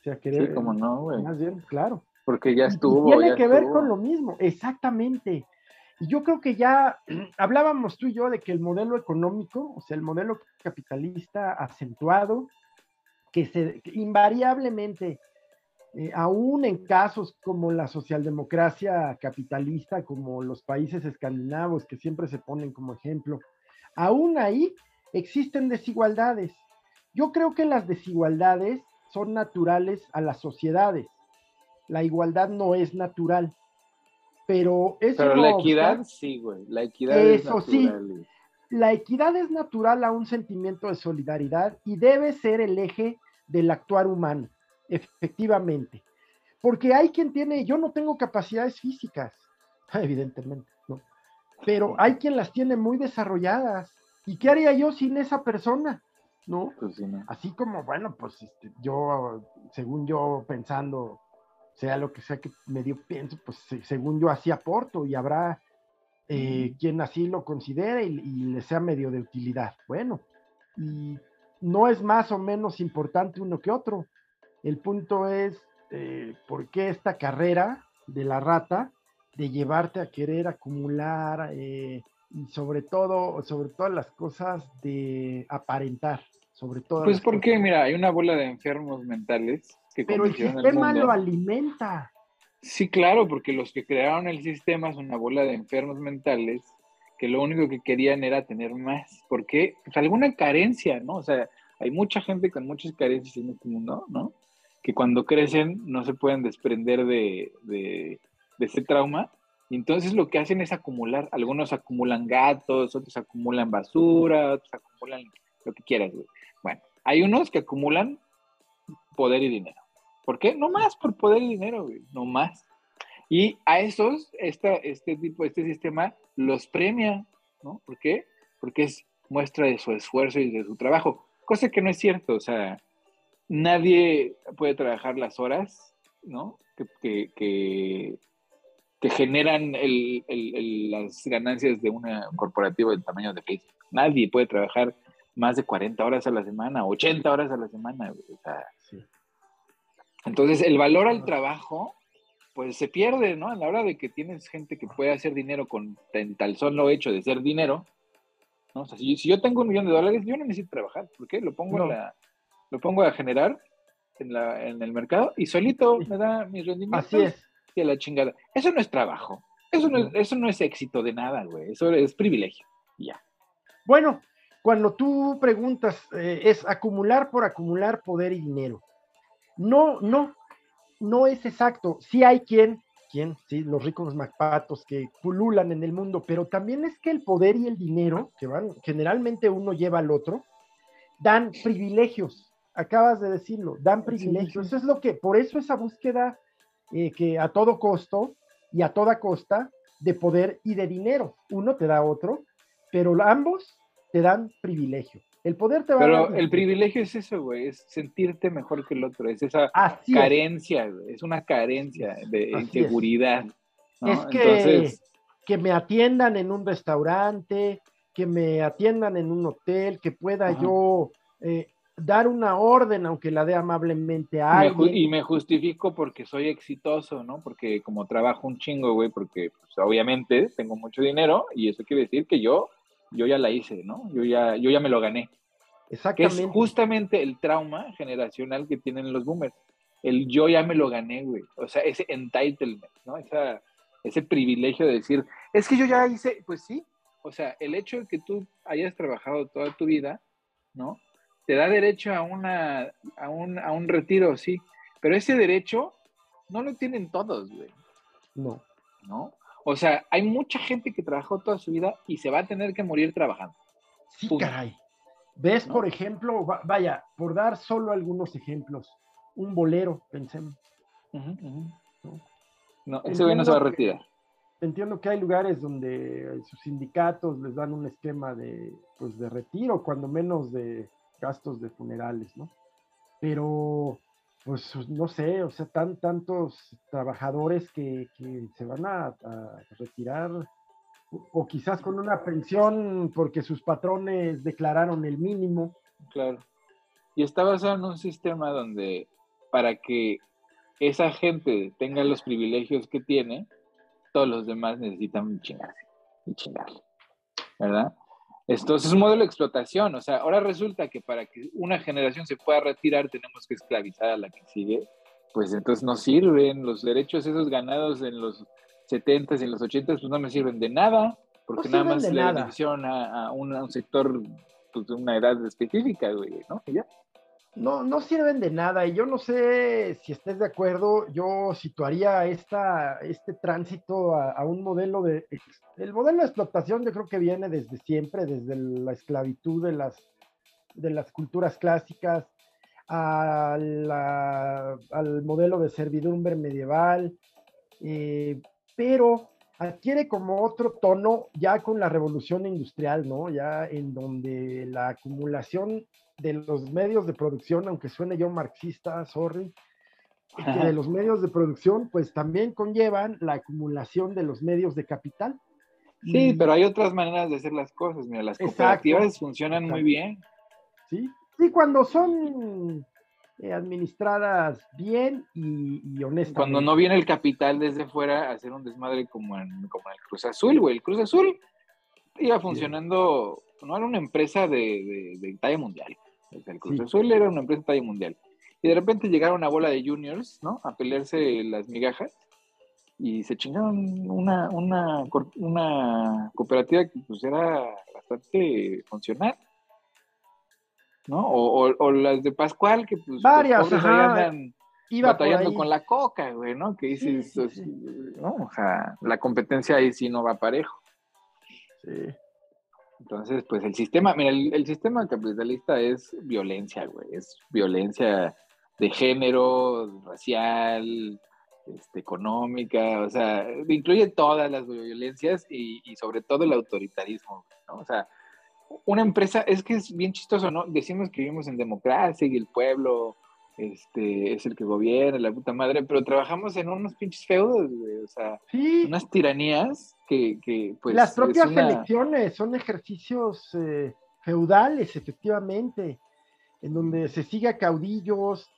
O sea, sí, como no, güey. Más bien, claro. Porque ya estuvo. tiene que ver con lo mismo, exactamente. Yo creo que ya hablábamos tú y yo de que el modelo económico, o sea, el modelo capitalista acentuado, que se invariablemente, eh, aún en casos como la socialdemocracia capitalista, como los países escandinavos que siempre se ponen como ejemplo, aún ahí existen desigualdades. Yo creo que las desigualdades son naturales a las sociedades. La igualdad no es natural. Pero eso Pero la equidad sí, güey. La equidad es natural. sí. La equidad es natural a un sentimiento de solidaridad y debe ser el eje del actuar humano, efectivamente. Porque hay quien tiene, yo no tengo capacidades físicas, evidentemente, ¿no? Pero hay quien las tiene muy desarrolladas. ¿Y qué haría yo sin esa persona? ¿no? Pues Así como, bueno, pues este, yo, según yo pensando, sea lo que sea que medio pienso, pues según yo así aporto y habrá eh, quien así lo considere y, le sea medio de utilidad. Bueno, y no es más o menos importante uno que otro. El punto es eh, por qué esta carrera de la rata de llevarte a querer acumular eh, y sobre todo, sobre todas las cosas de aparentar, sobre todo. Pues porque, mira, hay una bola de enfermos mentales que Pero el sistema lo alimenta. Sí, claro, porque los que crearon el sistema son una bola de enfermos mentales que lo único que querían era tener más. ¿Por qué? Pues alguna carencia, ¿no? O sea, hay mucha gente con muchas carencias en este mundo, ¿no? Que cuando crecen no se pueden desprender de, de, de ese trauma y entonces lo que hacen es acumular. Algunos acumulan gatos, otros acumulan basura, otros acumulan que quieras, güey. Bueno, hay unos que acumulan poder y dinero. ¿Por qué? No más por poder y dinero, güey. No más. Y a esos, esta, este tipo, este sistema los premia, ¿no? ¿Por qué? Porque es muestra de su esfuerzo y de su trabajo. Cosa que no es cierto. O sea, nadie puede trabajar las horas, ¿no? que, que generan las ganancias de una corporativa del tamaño de Facebook. Nadie puede trabajar más de 40 horas a la semana, 80 horas a la semana. Entonces, el valor al trabajo, pues se pierde, ¿no? A la hora de que tienes gente que puede hacer dinero con tal solo hecho de ser dinero, ¿no? O sea, si, yo tengo un millón de dólares, yo no necesito trabajar. ¿Por qué? Lo pongo, la, lo pongo a generar en, la, en el mercado y solito me da mis rendimientos. Así es y a la chingada. Eso no es trabajo. Eso no, es, eso no es éxito de nada, güey. Eso es privilegio. Ya. Bueno, cuando tú preguntas, eh, es acumular por acumular poder y dinero. No, no, no es exacto. Sí hay quien, quien, sí, los ricos macpatos que pululan en el mundo, pero también es que el poder y el dinero, que van, generalmente uno lleva al otro, dan privilegios. Acabas de decirlo, dan privilegios. Eso es lo que, por eso esa búsqueda eh, que a todo costo y a toda costa de poder y de dinero. Uno te da otro, pero ambos te dan privilegio. El poder te va Pero a dar el privilegio es eso, güey, es sentirte mejor que el otro, es esa carencia, es. una carencia de inseguridad. Es, que, que me atiendan en un restaurante, que me atiendan en un hotel, que pueda yo eh, dar una orden, aunque la dé amablemente a alguien. y me justifico porque soy exitoso, ¿no? Porque como trabajo un chingo, güey, porque pues, obviamente tengo mucho dinero y eso quiere decir que yo, yo ya la hice, ¿no? Yo ya, yo ya me lo gané. Exactamente. Que es justamente el trauma generacional que tienen los boomers. El yo ya me lo gané, güey. O sea, ese entitlement, ¿no? Esa, ese privilegio de decir, es que yo ya hice, pues sí. O sea, el hecho de que tú hayas trabajado toda tu vida, ¿no? te da derecho a, una, a, un, a un retiro, sí, pero ese derecho no lo tienen todos, güey. No. ¿No? O sea, hay mucha gente que trabajó toda su vida y se va a tener que morir trabajando. Sí, caray. ¿Ves, por ejemplo, vaya, por dar solo algunos ejemplos, un bolero, pensemos. No, ese güey no se va a retirar. entiendo que hay lugares donde sus sindicatos les dan un esquema de, pues, de retiro, cuando menos de gastos de funerales, ¿no? Pero, pues, no sé, o sea, tan, tantos trabajadores que, se van a, retirar, o, quizás con una pensión porque sus patrones declararon el mínimo. Claro. Y está basado en un sistema donde para que esa gente tenga los privilegios que tiene, todos los demás necesitan chingarse y chingarle, ¿verdad? Entonces es un modelo de explotación, o sea, ahora resulta que para que una generación se pueda retirar tenemos que esclavizar a la que sigue, pues entonces no sirven. Los derechos esos ganados en los 70s y en los 80s, pues no me sirven de nada, porque nada más le beneficiaron a, un, sector pues, de una edad específica, güey, ¿no? Y ya no, no sirven de nada. Y yo no sé si estés de acuerdo, yo situaría esta, este tránsito a, un modelo de... El modelo de explotación yo creo que viene desde siempre, desde la esclavitud de las, de las culturas clásicas, al modelo de servidumbre medieval, eh, pero adquiere como otro tono ya con la revolución industrial, ¿no? Ya en donde la acumulación de los medios de producción, aunque suene yo marxista, sorry, que de los medios de producción, pues también conllevan la acumulación de los medios de capital. Sí, pero hay otras maneras de hacer las cosas. Mira, las cooperativas funcionan muy bien. Sí, sí, cuando son eh, administradas bien y, y, honestamente. Cuando no viene el capital desde fuera a hacer un desmadre como en, como el Cruz Azul, güey. El Cruz Azul iba funcionando, no era una empresa de, de talla mundial. El Cruz Azul era una empresa talla mundial. Y de repente llegaron una bola de juniors, ¿no? A pelearse las migajas y se chingaron una, una, una cooperativa que pues era bastante funcional. ¿No? O, las de Pascual, que pues Varias, andan Iba batallando con la coca, güey, ¿no? Que dices, ¿no? O sea, la competencia ahí sí no va parejo. Sí. Entonces, pues el sistema, mira, el, sistema capitalista es violencia, güey, es violencia de género, racial, este, económica, o sea, incluye todas las violencias y, sobre todo el autoritarismo, ¿no? O sea, una empresa, es que es bien chistoso, ¿no? Decimos que vivimos en democracia y el pueblo este, es el que gobierna, la puta madre, pero trabajamos en unos pinches feudos, o sea, unas tiranías que, que, pues... Las propias elecciones son ejercicios eh, feudales, efectivamente, en donde se sigue a caudillos,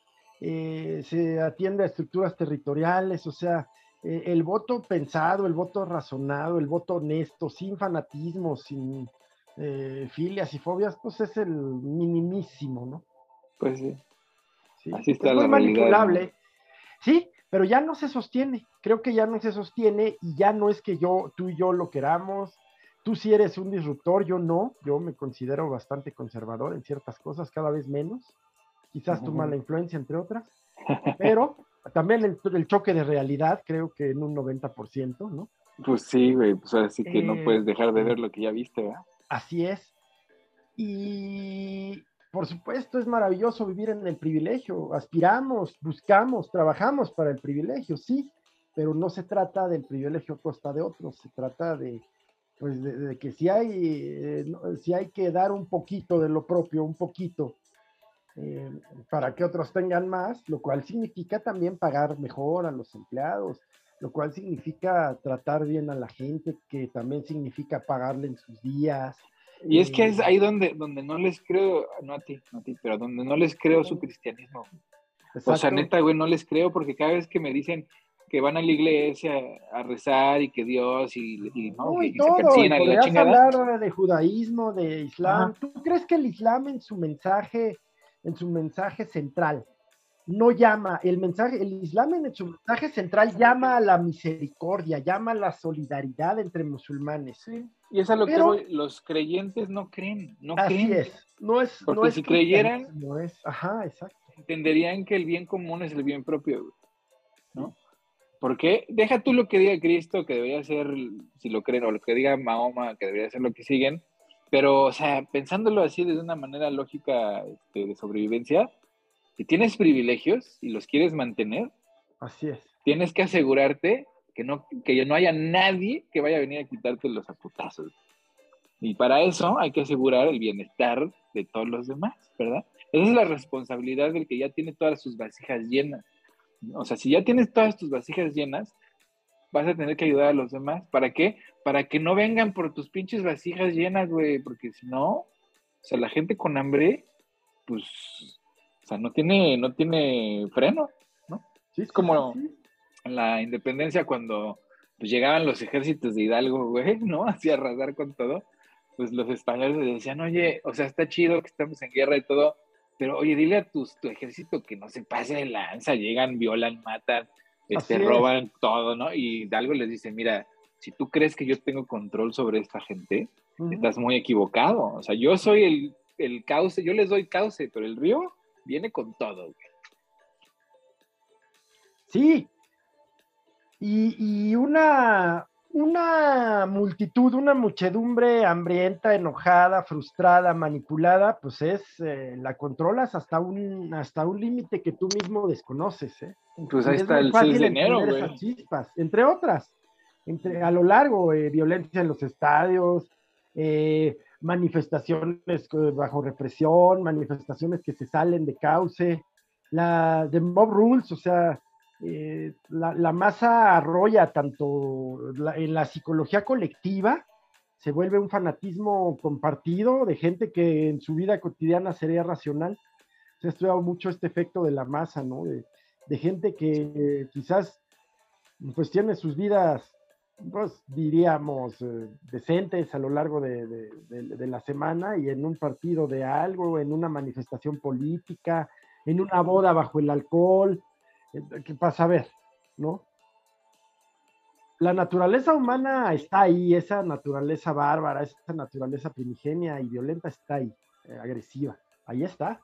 eh, se atiende a estructuras territoriales, o sea, eh, el voto pensado, el voto razonado, el voto honesto, sin fanatismo, sin filias y fobias, pues es el minimísimo, ¿no? Pues sí. Sí, es muy manipulable. Sí, pero ya no se sostiene. Creo que ya no se sostiene y ya no es que yo, tú y yo lo queramos. Tú sí eres un disruptor, yo no. Yo me considero bastante conservador en ciertas cosas, cada vez menos. Quizás tu mala influencia, entre otras. Pero también el, choque de realidad, creo que en un 90%, ¿no? Pues sí, güey, pues así que no puedes dejar de ver lo que ya viste, ¿verdad? Así es. Y por supuesto, es maravilloso vivir en el privilegio. Aspiramos, buscamos, trabajamos para el privilegio, sí, pero no se trata del privilegio a costa de otros, se trata de, pues de, que si hay, eh, si hay que dar un poquito de lo propio, un poquito, eh, para que otros tengan más, lo cual significa también pagar mejor a los empleados, lo cual significa tratar bien a la gente, que también significa pagarle en sus días, y es que es ahí donde, donde no les creo, no a ti, no a ti, pero donde no les creo su cristianismo. O sea, neta, güey, no les creo porque cada vez que me dicen que van a la iglesia a rezar y que Dios y, ¿no? y, todo, se y hablar de judaísmo, de islam. ¿Tú crees que el islam en su mensaje, en su mensaje central, no llama, el mensaje, el Islam en su mensaje central llama a la misericordia, llama a la solidaridad entre musulmanes. Sí. Y es a lo que los creyentes no creen, no así es, no es, Porque no si creyeran, no es, ajá, exacto. entenderían que el bien común es el bien propio, ¿no? Porque deja tú lo que diga Cristo, que debería ser, si lo creen, o lo que diga Mahoma, que debería ser lo que siguen, pero, o sea, pensándolo así de una manera lógica este, de sobrevivencia, si tienes privilegios y los quieres mantener, así es. Tienes que asegurarte que no, que no haya nadie que vaya a venir a quitarte los aputazos. Y para eso hay que asegurar el bienestar de todos los demás, ¿verdad? Esa es la responsabilidad del que ya tiene todas sus vasijas llenas. O sea, si ya tienes todas tus vasijas llenas, vas a tener que ayudar a los demás. ¿Para qué? Para que no vengan por tus pinches vasijas llenas, güey, porque si no, o sea, la gente con hambre, pues, o sea, no tiene, no tiene freno, ¿no? Sí, es como la independencia cuando pues, llegaban los ejércitos de Hidalgo, güey, ¿no? Así a arrasar con todo. Pues los españoles decían, oye, o sea, está chido que estamos en guerra y todo, pero oye, dile a tu, tu ejército que no se pase de lanza, llegan, violan, matan, este, roban todo, ¿no? Y Hidalgo les dice, mira, si tú crees que yo tengo control sobre esta gente, estás muy equivocado. O sea, yo soy el, el cauce, yo les doy cauce, pero el río viene con todo. Güey. Sí, y, una, una multitud, una muchedumbre hambrienta, enojada, frustrada, manipulada, pues es, eh, la controlas hasta un, hasta un límite que tú mismo desconoces. ¿eh? Pues ahí está el 6 de enero, güey. Chispas, entre otras, entre, a lo largo, eh, violencia en los estadios, manifestaciones bajo represión, manifestaciones que se salen de cauce, la de mob rules, o sea, eh, la, masa arrolla tanto en la psicología colectiva, se vuelve un fanatismo compartido de gente que en su vida cotidiana sería racional. Se ha estudiado mucho este efecto de la masa, ¿no? De, gente que quizás pues tiene sus vidas, pues diríamos, eh, decentes a lo largo de, de, la semana y en un partido de algo, en una manifestación política, en una boda bajo el alcohol, ¿Qué pasa? A ver, ¿no? La naturaleza humana está ahí, esa naturaleza bárbara, esa naturaleza primigenia y violenta está ahí, eh, agresiva. Ahí está.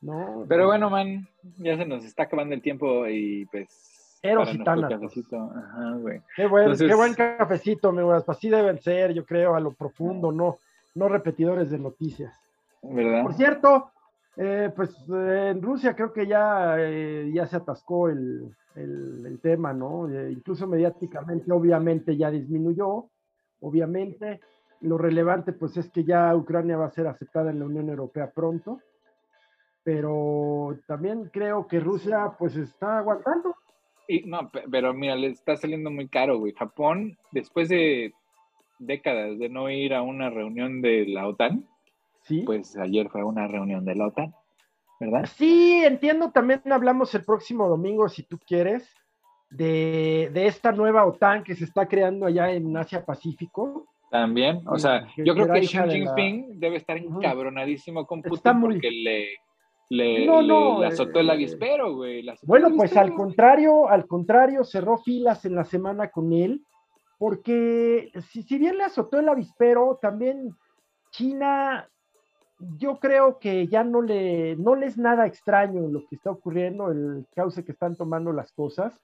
No, Pero bueno, man, ya se nos está acabando el tiempo y pues. Eros y Ajá, güey. Qué buen, qué buen cafecito, mi güey. Así deben ser, yo creo, a lo profundo, no, no repetidores de noticias. ¿Verdad? Por cierto, eh, pues eh, en Rusia creo que ya, eh, ya se atascó el, tema, ¿no? incluso mediáticamente, obviamente ya disminuyó, obviamente. Lo relevante pues es que ya Ucrania va a ser aceptada en la Unión Europea pronto, pero también creo que Rusia pues está aguantando. Y, no, pero mira, le está saliendo muy caro, güey. Japón, después de décadas de no ir a una reunión de la OTAN, pues ayer fue una reunión de la OTAN, ¿verdad? Sí, entiendo, también hablamos el próximo domingo, si tú quieres, de, esta nueva OTAN que se está creando allá en Asia Pacífico. También, o sea, yo creo que Xi Jinping debe estar encabronadísimo con Putin porque le, le, le, azotó el eh, avispero, güey. Bueno, pues al contrario, al contrario, cerró filas en la semana con él, porque si, si bien le azotó el avispero, también China yo creo que ya no le, no le es nada extraño lo que está ocurriendo, el cauce que están tomando las cosas.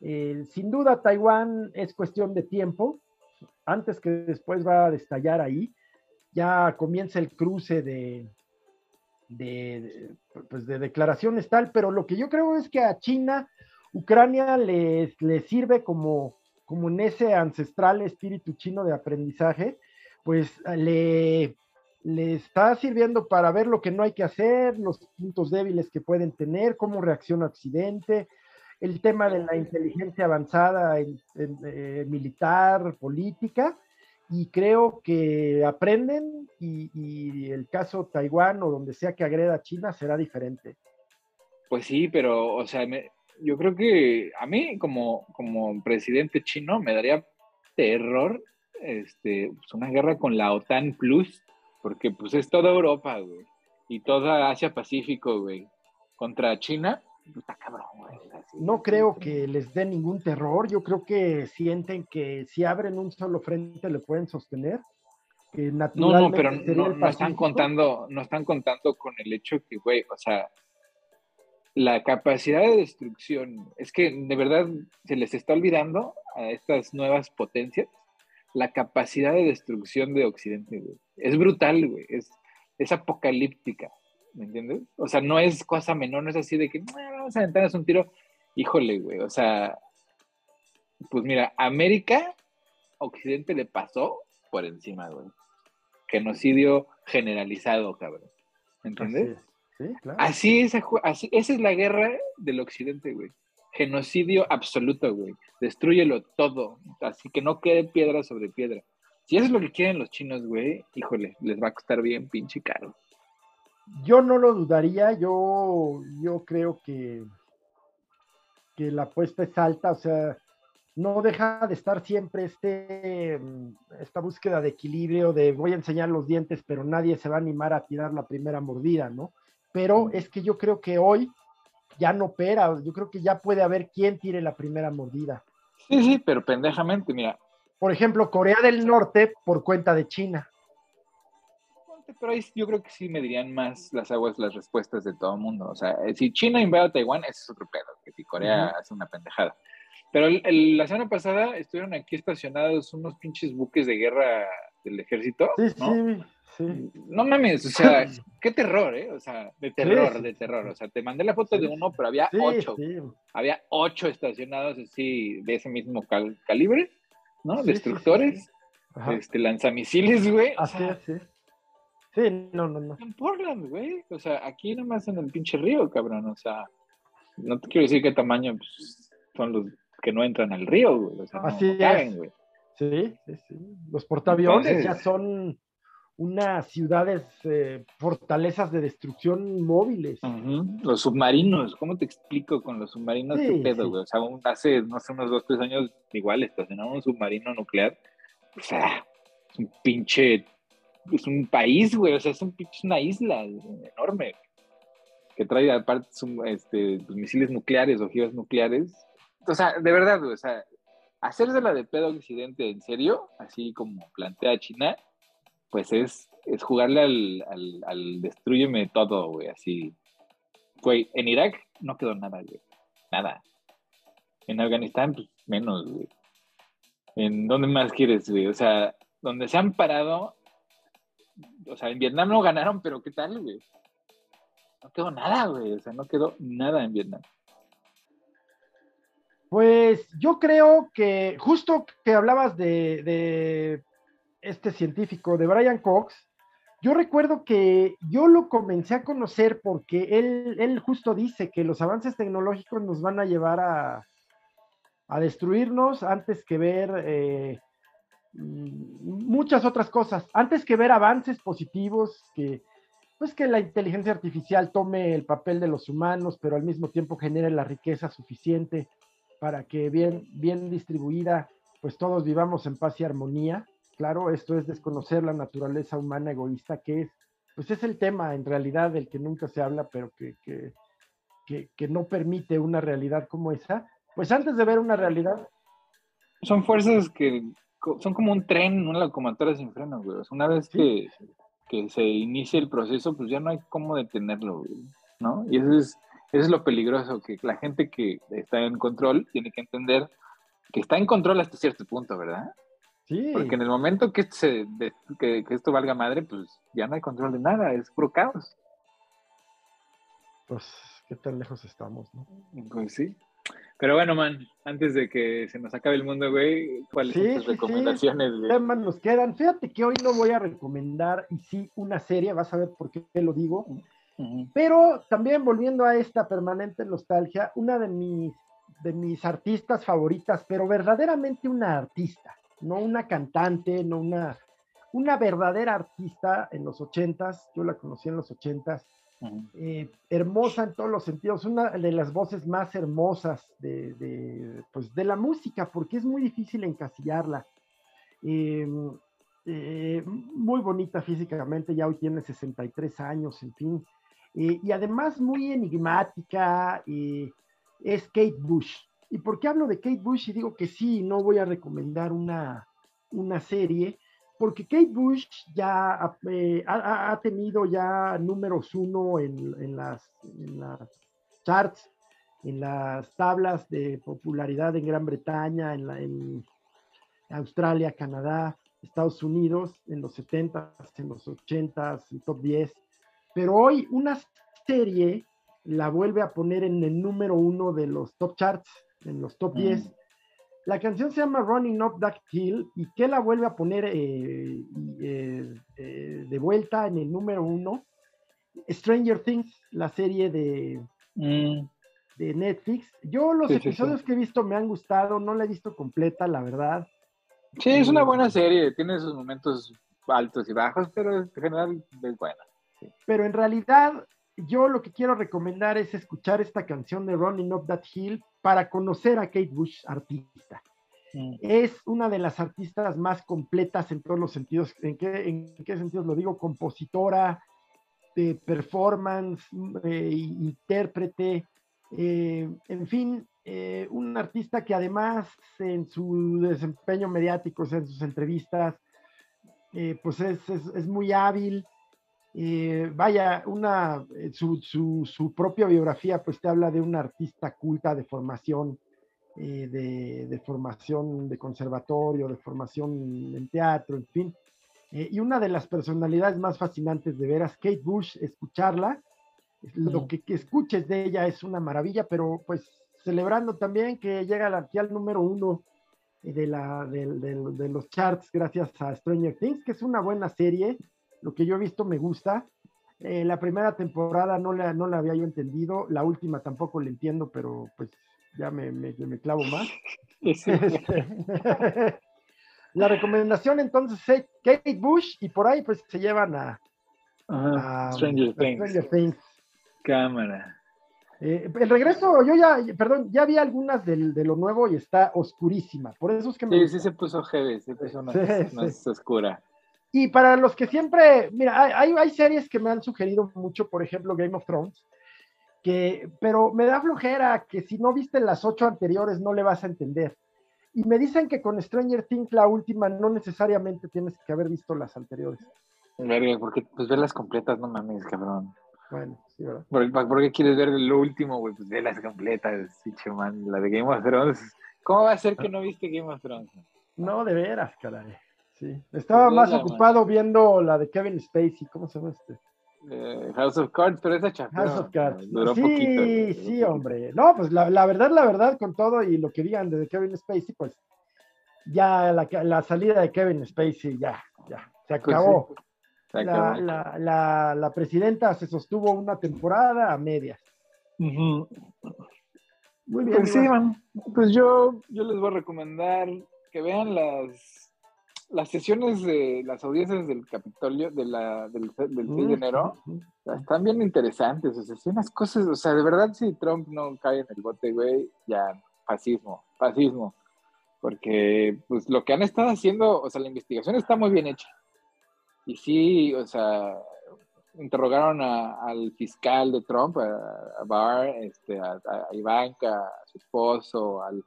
Eh, sin duda, Taiwán es cuestión de tiempo. Antes que después va a destallar ahí. Ya comienza el cruce de, de, pues de declaraciones tal, pero lo que yo creo es que a China, Ucrania les, sirve como, como en ese ancestral espíritu chino de aprendizaje, pues le, le está sirviendo para ver lo que no hay que hacer, los puntos débiles que pueden tener, cómo reacciona Occidente, el tema de la inteligencia avanzada en, eh, militar, política, y creo que aprenden y, el caso Taiwán o donde sea que agreda China será diferente. Pues sí, pero, o sea, yo creo que a mí como, como presidente chino me daría terror este, pues una guerra con la OTAN Plus, porque pues es toda Europa, güey, y toda Asia Pacífico, güey, contra China, está cabrón, güey. no creo que les dé ningún terror, yo creo que sienten que si abren un solo frente le pueden sostener. Que no, no, pero no, están contando, no están contando con el hecho que, güey, o sea, la capacidad de destrucción, es que de verdad se les está olvidando a estas nuevas potencias la capacidad de destrucción de Occidente, güey. Es brutal, güey. Es, es apocalíptica, ¿me entiendes? O sea, no es cosa menor, no es así de que vamos a aventarnos un tiro. Híjole, güey. O sea, pues mira, América, Occidente le pasó por encima, güey. Genocidio generalizado, cabrón. ¿Entiendes? Sí, claro. Así es, así, esa es la guerra del Occidente, güey. Genocidio absoluto, güey. Destruyelo todo. Así que no quede piedra sobre piedra. Si eso es lo que quieren los chinos, güey, híjole, les va a costar bien pinche caro. Yo no lo dudaría, yo, yo creo que, que la apuesta es alta, o sea, no deja de estar siempre este, mm, esta búsqueda de equilibrio, de voy a enseñar los dientes, pero nadie se va a animar a tirar la primera mordida, ¿no? Pero es que yo creo que hoy ya no opera, yo creo que ya puede haber quien tire la primera mordida. Sí, sí, pero pendejamente, mira. Por ejemplo, Corea del Norte por cuenta de China. Pero ahí yo creo que sí me dirían más las aguas las respuestas de todo el mundo. O sea, si China invade a Taiwán, ese es otro pedo, que si Corea hace una pendejada. Pero la semana pasada estuvieron aquí estacionados unos pinches buques de guerra del ejército. Sí, ¿no? sí, sí. No mames, o sea, qué terror, ¿eh? O sea, de terror, de terror. O sea, te mandé la foto de uno, pero había ocho. Había ocho estacionados así de ese mismo calibre, ¿no? Destructores, este, lanzamisiles, güey. Así es, sí. Sí, no, no, no. En Portland, güey. O sea, aquí nomás en el pinche río, cabrón. O sea, no te quiero decir qué tamaño pues, son los que no entran al río, güey. O sea, Así no, güey. Sí, sí, sí. Los portaaviones ya son unas ciudades, eh, fortalezas de destrucción móviles. Los submarinos, ¿cómo te explico con los submarinos? ¿Qué pedo, güey? O sea, hace, no sé, unos dos, tres años, igual estacionamos un submarino nuclear. O sea, es un pinche, es un país, güey. O sea, es un una isla enorme. Que trae aparte este, pues, misiles nucleares, ojivas nucleares o sea, de verdad, o sea, hacerse la de pedo Occidente en serio, así como plantea China, pues es, es jugarle al, al, al destruyeme todo, güey, así. Güey, en Irak no quedó nada, güey. Nada. En Afganistán, pues menos, güey. ¿En dónde más quieres, güey? O sea, donde se han parado, o sea, en Vietnam no ganaron, pero ¿qué tal, güey? No quedó nada, güey. O sea, no quedó nada en Vietnam. Pues yo creo que justo que hablabas de, este científico, de Brian Cox, yo recuerdo que yo lo comencé a conocer porque él, él justo dice que los avances tecnológicos nos van a llevar a, destruirnos antes que ver eh, muchas otras cosas, antes que ver avances positivos, que pues que la inteligencia artificial tome el papel de los humanos, pero al mismo tiempo genere la riqueza suficiente para que bien, bien distribuida, pues todos vivamos en paz y armonía. Claro, esto es desconocer la naturaleza humana egoísta, que es, pues es el tema en realidad del que nunca se habla, pero que, que, que, no permite una realidad como esa. Pues antes de ver una realidad. Son fuerzas que son como un tren, una locomotora sin freno, güey. Una vez que, que se inicia el proceso, pues ya no hay cómo detenerlo, güey, ¿no? Y eso es eso es lo peligroso, que la gente que está en control tiene que entender que está en control hasta cierto punto, ¿verdad? Sí. Porque en el momento que, se, que, esto valga madre, pues ya no hay control de nada, es puro caos. Pues, ¿qué tan lejos estamos, no? Pues sí. Pero bueno, man, antes de que se nos acabe el mundo, güey, ¿cuáles son tus recomendaciones? Sí. Temas nos quedan. Fíjate que hoy no voy a recomendar, y sí, una serie, vas a ver por qué lo digo. Pero también volviendo a esta permanente nostalgia, una de mis, de mis artistas favoritas, pero verdaderamente una artista, no una cantante, no una, una verdadera artista en los ochentas, yo la conocí en los ochentas, eh, hermosa en todos los sentidos, una de las voces más hermosas de, de, pues, de la música, porque es muy difícil encasillarla. Em, eh, muy bonita físicamente, ya hoy tiene 63 años, en fin, eh, y además muy enigmática, eh, es Kate Bush. ¿Y por qué hablo de Kate Bush y digo que sí, no voy a recomendar una, una serie? Porque Kate Bush ya eh, ha, tenido ya números uno en, las, en las charts, en las tablas de popularidad en Gran Bretaña, en, en Australia, Canadá, Estados Unidos, en los 70s, en los 80s, en top 10 pero hoy una serie la vuelve a poner en el número uno de los top charts, en los top 10, La canción se llama Running Up That Hill y que la vuelve a poner eh, eh, eh, de vuelta en el número uno. Stranger Things, la serie de, Mm, de Netflix. Yo los Sí, sí, sí. episodios que he visto me han gustado, no la he visto completa, la verdad. Sí, es una buena serie, tiene sus momentos altos y bajos, pero en general es buena. Pero en realidad, yo lo que quiero recomendar es escuchar esta canción de Running Up That Hill para conocer a Kate Bush, artista. Mm. Es una de las artistas más completas en todos los sentidos. ¿En qué, en qué sentidos lo digo? Compositora, de performance, eh, intérprete, eh, en fin, eh, un artista que además en su desempeño mediático, o sea, en sus entrevistas, eh, pues es, es- es muy hábil. Eh, vaya, una, eh, su, su- su propia biografía pues te habla de una artista culta de formación, eh, de, de formación de conservatorio, de formación en teatro, en fin. Eh, y una de las personalidades más fascinantes de veras, Kate Bush, escucharla, lo que, que escuches de ella es una maravilla, pero pues celebrando también que llega al- número uno la, de los charts gracias a Stranger Things, que es una buena serie, lo que yo he visto me gusta. Eh, la primera temporada no la, no la había yo entendido, la última tampoco la entiendo, pero pues ya me, me- me clavo más. Sí. Este, la recomendación entonces es Kate Bush y por ahí pues se llevan a, Ajá, a- Stranger Things. Stranger Things. Cámara. Eh, el regreso, yo ya, perdón, ya vi algunas del- de lo nuevo y está oscurísima. Por eso es que me Sí, gusta. sí se puso heavy, se puso más, Sí, más sí. oscura. Y para los que siempre, mira, hay, hay, series que me han sugerido mucho, por ejemplo, Game of Thrones, que, pero me da flojera que si no viste las ocho anteriores no le vas a entender. Y me dicen que con Stranger Things, la última, no necesariamente tienes que haber visto las anteriores. Verga, porque pues verlas completas, no mames, cabrón. Bueno, sí, ¿verdad? ¿Por, por qué quieres ver lo último, güey? Pues verlas completas, pinche man. La de Game of Thrones. ¿Cómo va a ser que no viste Game of Thrones? No, de veras, caray. Sí. Estaba Pues más ocupado viendo la de Kevin Spacey, ¿cómo se llama este? Eh, House of Cards, pero esa chafó. House of Cards. Duró sí, poquito. güey, duró sí, poquito. hombre. No, pues la, la verdad, la verdad, con todo y lo que digan de Kevin Spacey, pues ya la, la salida de Kevin Spacey, ya, ya, se Pues acabó. sí, se La, acabó. la, la, la presidenta se sostuvo una temporada a medias. Muy bien. Pues sí, man. Pues yo, yo les voy a recomendar que vean las, las sesiones de las audiencias del Capitolio de la, del, del 6 de enero. Están bien interesantes, o sea, sí, unas cosas, o sea, de verdad, si Trump no cae en el bote, güey, ya, fascismo, fascismo. Porque, pues, lo que han estado haciendo, o sea, la investigación está muy bien hecha. Y sí, o sea, interrogaron a- al fiscal de Trump, a, a Barr, este, a, a Ivanka, a su esposo, al,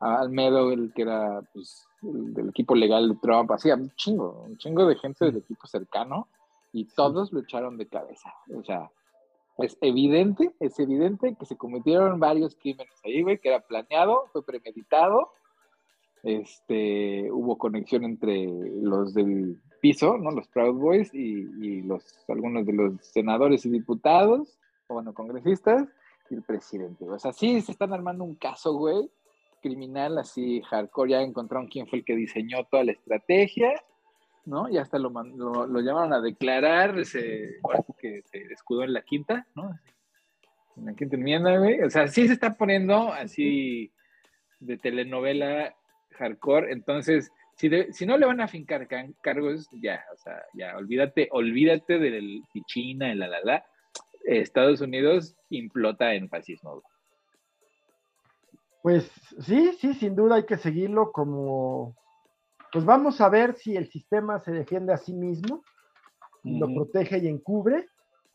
a Almedo, el que era, pues, el del equipo legal de Trump, así, un chingo, un chingo de gente del equipo cercano y todos lo echaron de cabeza. O sea, es evidente, es evidente que se cometieron varios crímenes ahí, güey, que era planeado, fue premeditado, este, hubo conexión entre los del piso, ¿no? Los Proud Boys y, y los, algunos de los senadores y diputados, o bueno, congresistas, y el presidente. O sea, sí se están armando un caso, güey, criminal así hardcore, ya encontraron quién fue el que diseñó toda la estrategia, ¿no? Y hasta lo, lo, lo llamaron a declarar, se, que se escudó en la quinta, ¿no? En la quinta enmienda, güey. O sea, sí se está poniendo así de telenovela hardcore, entonces, si, de- si no le van a fincar cargos, ya, o sea, ya, olvídate, olvídate del China, el la, la, la. Estados Unidos implota en fascismo. Pues sí, sí, sin duda hay que seguirlo como, pues vamos a ver si el sistema se defiende a sí mismo, lo protege y encubre,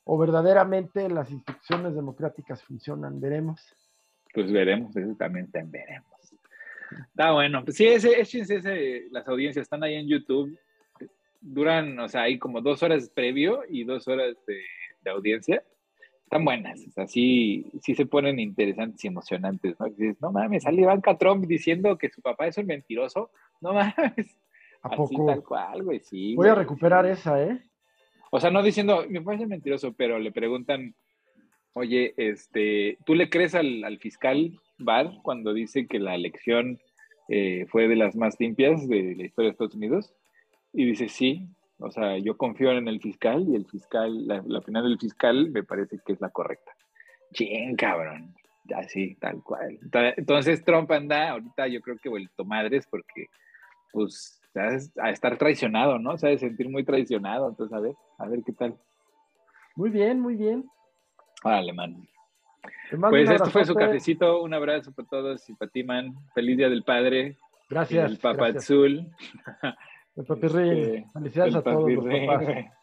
o verdaderamente las instituciones democráticas funcionan, veremos. Pues veremos, eso también, veremos. Está bueno. Pues sí, ese, échense ese, las audiencias están ahí en YouTube. Duran, o sea, hay como dos horas previo y dos horas de, de audiencia. Están buenas, o sea, sí, se ponen interesantes y emocionantes, ¿no? Dices, no mames, sale Ivanka Trump diciendo que su papá es un mentiroso. No mames. ¿A Así poco? tal cual, güey, sí. Voy a recuperar sí. esa, ¿eh? O sea, no diciendo, mi papá es mentiroso, pero le preguntan, oye, este, ¿tú le crees al, al fiscal Barr cuando dice que la elección eh, fue de las más limpias de la historia de Estados Unidos. Y dice, sí, o sea, yo confío en el fiscal y el fiscal, la, la opinión del fiscal me parece que es la correcta. Ching, cabrón. Ya sí, tal cual. Entonces Trump anda ahorita yo creo que vuelto madres porque pues a estar traicionado, ¿no? O sea, de sentir muy traicionado. Entonces, a ver, a ver qué tal. Muy bien, muy bien. Vale, man. Pues esto fue su cafecito. Un abrazo para todos y para ti, man. Feliz Día del Padre. Gracias. El Papa Azul. El Papi Felicidades a todos los papás.